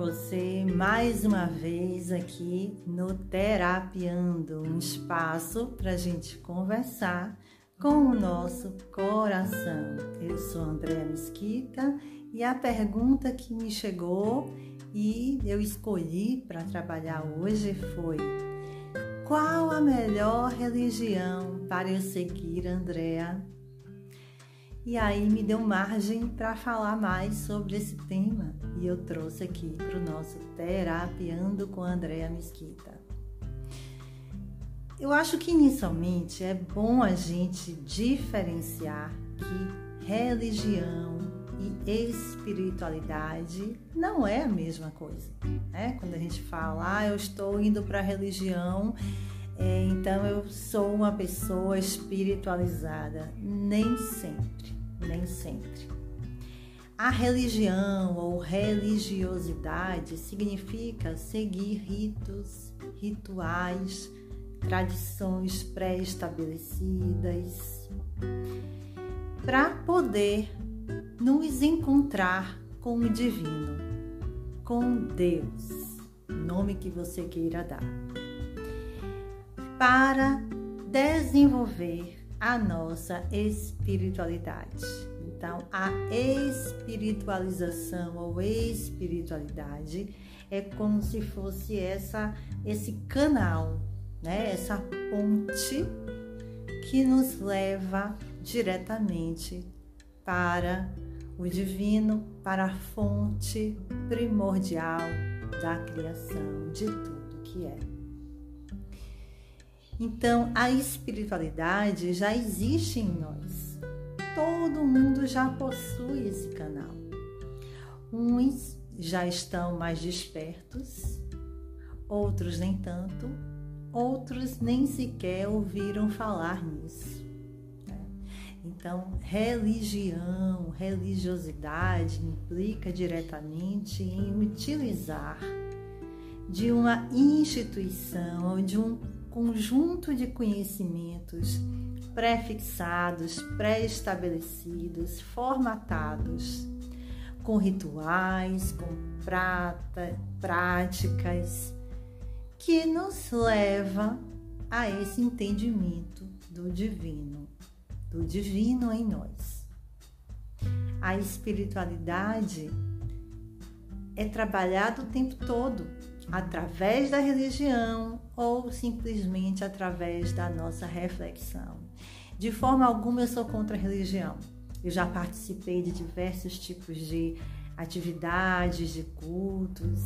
você mais uma vez aqui no Terapiando, um espaço para a gente conversar com o nosso coração. Eu sou Andréa Mesquita e a pergunta que me chegou e eu escolhi para trabalhar hoje foi: qual a melhor religião para eu seguir, Andréa? E aí me deu margem para falar mais sobre esse tema e eu trouxe aqui para o nosso Terapiando com Andréa Mesquita. Eu acho que inicialmente é bom a gente diferenciar que religião e espiritualidade não é a mesma coisa. Né? Quando a gente fala, ah, eu estou indo para a religião é, então eu sou uma pessoa espiritualizada. Nem sempre, nem sempre. A religião ou religiosidade significa seguir ritos, rituais, tradições pré-estabelecidas para poder nos encontrar com o divino, com Deus, nome que você queira dar para desenvolver a nossa espiritualidade. Então, a espiritualização ou espiritualidade é como se fosse essa esse canal, né? Essa ponte que nos leva diretamente para o divino, para a fonte primordial da criação de tudo que é. Então, a espiritualidade já existe em nós. Todo mundo já possui esse canal. Uns já estão mais despertos, outros nem tanto, outros nem sequer ouviram falar nisso. Né? Então, religião, religiosidade implica diretamente em utilizar de uma instituição ou de um conjunto de conhecimentos pré-fixados, pré-estabelecidos, formatados, com rituais, com prata, práticas, que nos leva a esse entendimento do divino, do divino em nós. A espiritualidade é trabalhada o tempo todo através da religião ou simplesmente através da nossa reflexão. De forma alguma eu sou contra a religião. Eu já participei de diversos tipos de atividades, de cultos,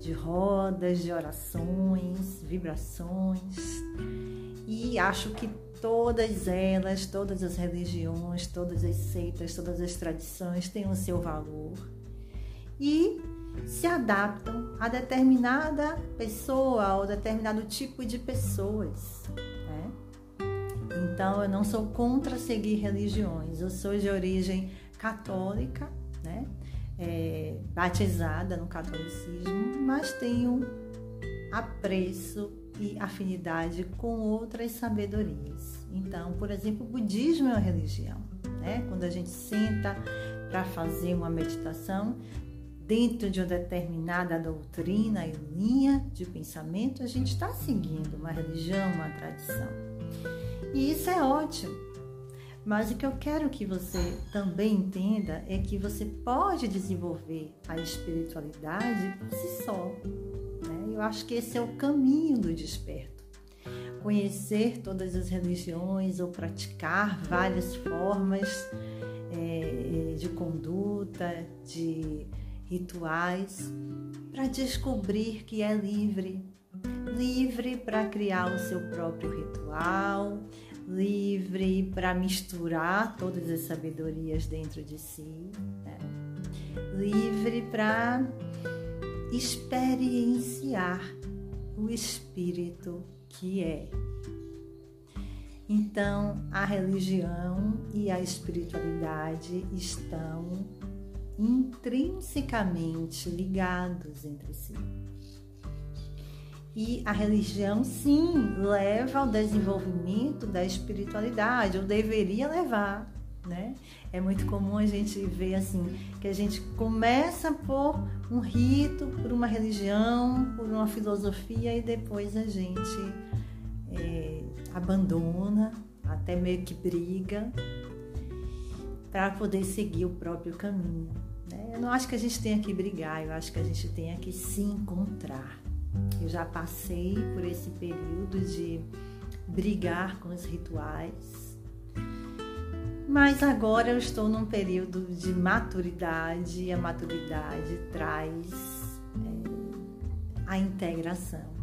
de rodas, de orações, vibrações. E acho que todas elas, todas as religiões, todas as seitas, todas as tradições têm o seu valor. E se adaptam a determinada pessoa ou determinado tipo de pessoas. Né? Então, eu não sou contra seguir religiões, eu sou de origem católica, né? É, batizada no catolicismo, mas tenho apreço e afinidade com outras sabedorias. Então, por exemplo, o budismo é uma religião. Né? Quando a gente senta para fazer uma meditação, dentro de uma determinada doutrina e linha de pensamento, a gente está seguindo uma religião, uma tradição. E isso é ótimo. Mas o que eu quero que você também entenda é que você pode desenvolver a espiritualidade por si só. Né? Eu acho que esse é o caminho do desperto. Conhecer todas as religiões ou praticar várias formas é, de conduta, de rituais para descobrir que é livre. Livre para criar o seu próprio ritual, livre para misturar todas as sabedorias dentro de si, né? livre para experienciar o espírito que é. Então, a religião e a espiritualidade estão intrinsecamente ligados entre si. E a religião, sim, leva ao desenvolvimento da espiritualidade, ou deveria levar. né? É muito comum a gente ver assim, que a gente começa por um rito, por uma religião, por uma filosofia e depois a gente é, abandona, até meio que briga, para poder seguir o próprio caminho. Né? Eu não acho que a gente tenha que brigar, eu acho que a gente tenha que se encontrar. Eu já passei por esse período de brigar com os rituais, mas agora eu estou num período de maturidade e a maturidade traz é, a integração.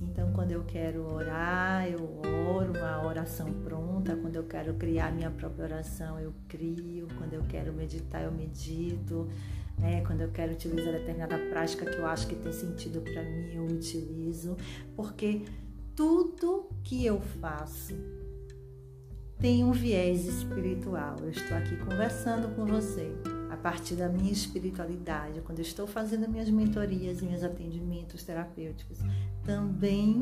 Então, quando eu quero orar, eu oro uma oração pronta. Quando eu quero criar minha própria oração, eu crio. Quando eu quero meditar, eu medito. Né? Quando eu quero utilizar determinada prática que eu acho que tem sentido para mim, eu utilizo. Porque tudo que eu faço tem um viés espiritual. Eu estou aqui conversando com você a partir da minha espiritualidade, quando eu estou fazendo minhas mentorias e meus atendimentos terapêuticos, também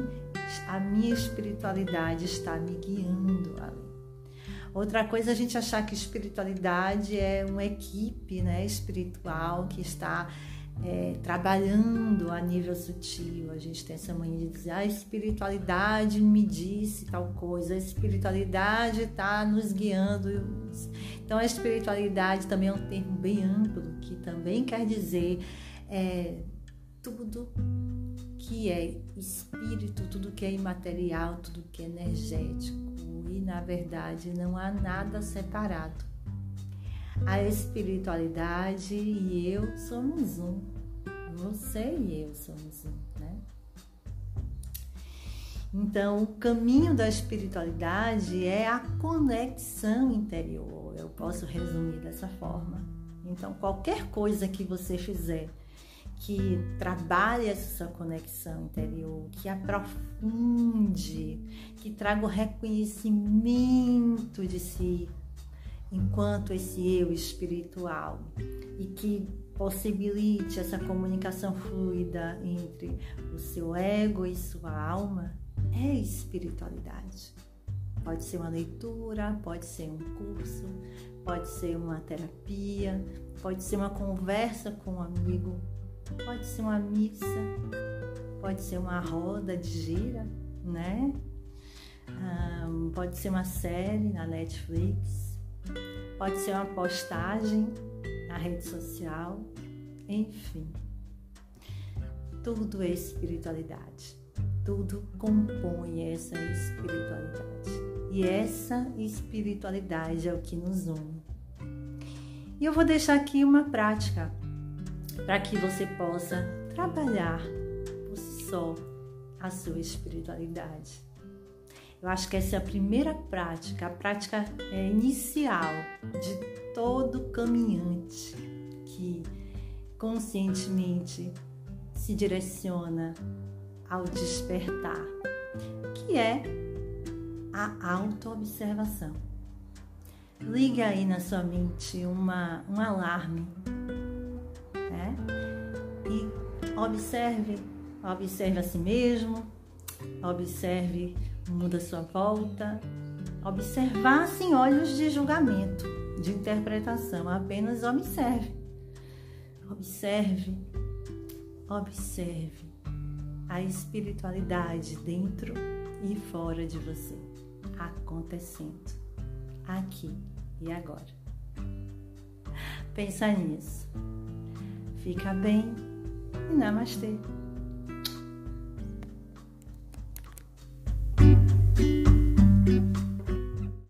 a minha espiritualidade está me guiando ali. Outra coisa é a gente achar que espiritualidade é uma equipe né, espiritual que está é, trabalhando a nível sutil. A gente tem essa mania de dizer, ah, a espiritualidade me disse tal coisa, a espiritualidade está nos guiando. Então, a espiritualidade também é um termo bem amplo, que também quer dizer é, tudo que é espírito, tudo que é imaterial, tudo que é energético. E, na verdade, não há nada separado a espiritualidade e eu somos um. Você e eu somos um, né? Então, o caminho da espiritualidade é a conexão interior. Eu posso resumir dessa forma. Então, qualquer coisa que você fizer que trabalhe essa conexão interior, que aprofunde, que traga o reconhecimento de si, enquanto esse eu espiritual e que possibilite essa comunicação fluida entre o seu ego e sua alma é espiritualidade. Pode ser uma leitura, pode ser um curso, pode ser uma terapia, pode ser uma conversa com um amigo, pode ser uma missa, pode ser uma roda de gira, né? Um, pode ser uma série na Netflix, pode ser uma postagem na rede social, enfim. Tudo é espiritualidade. Tudo compõe essa espiritualidade. E essa espiritualidade é o que nos une. E eu vou deixar aqui uma prática para que você possa trabalhar por si só a sua espiritualidade. Eu acho que essa é a primeira prática, a prática é, inicial de todo caminhante que conscientemente se direciona ao despertar, que é a autoobservação. Liga aí na sua mente uma, um alarme né? e observe, observe a si mesmo, observe o mundo à sua volta, observar sem olhos de julgamento, de interpretação, apenas observe. Observe, observe a espiritualidade dentro e fora de você acontecendo aqui e agora. Pensa nisso. Fica bem e namastê.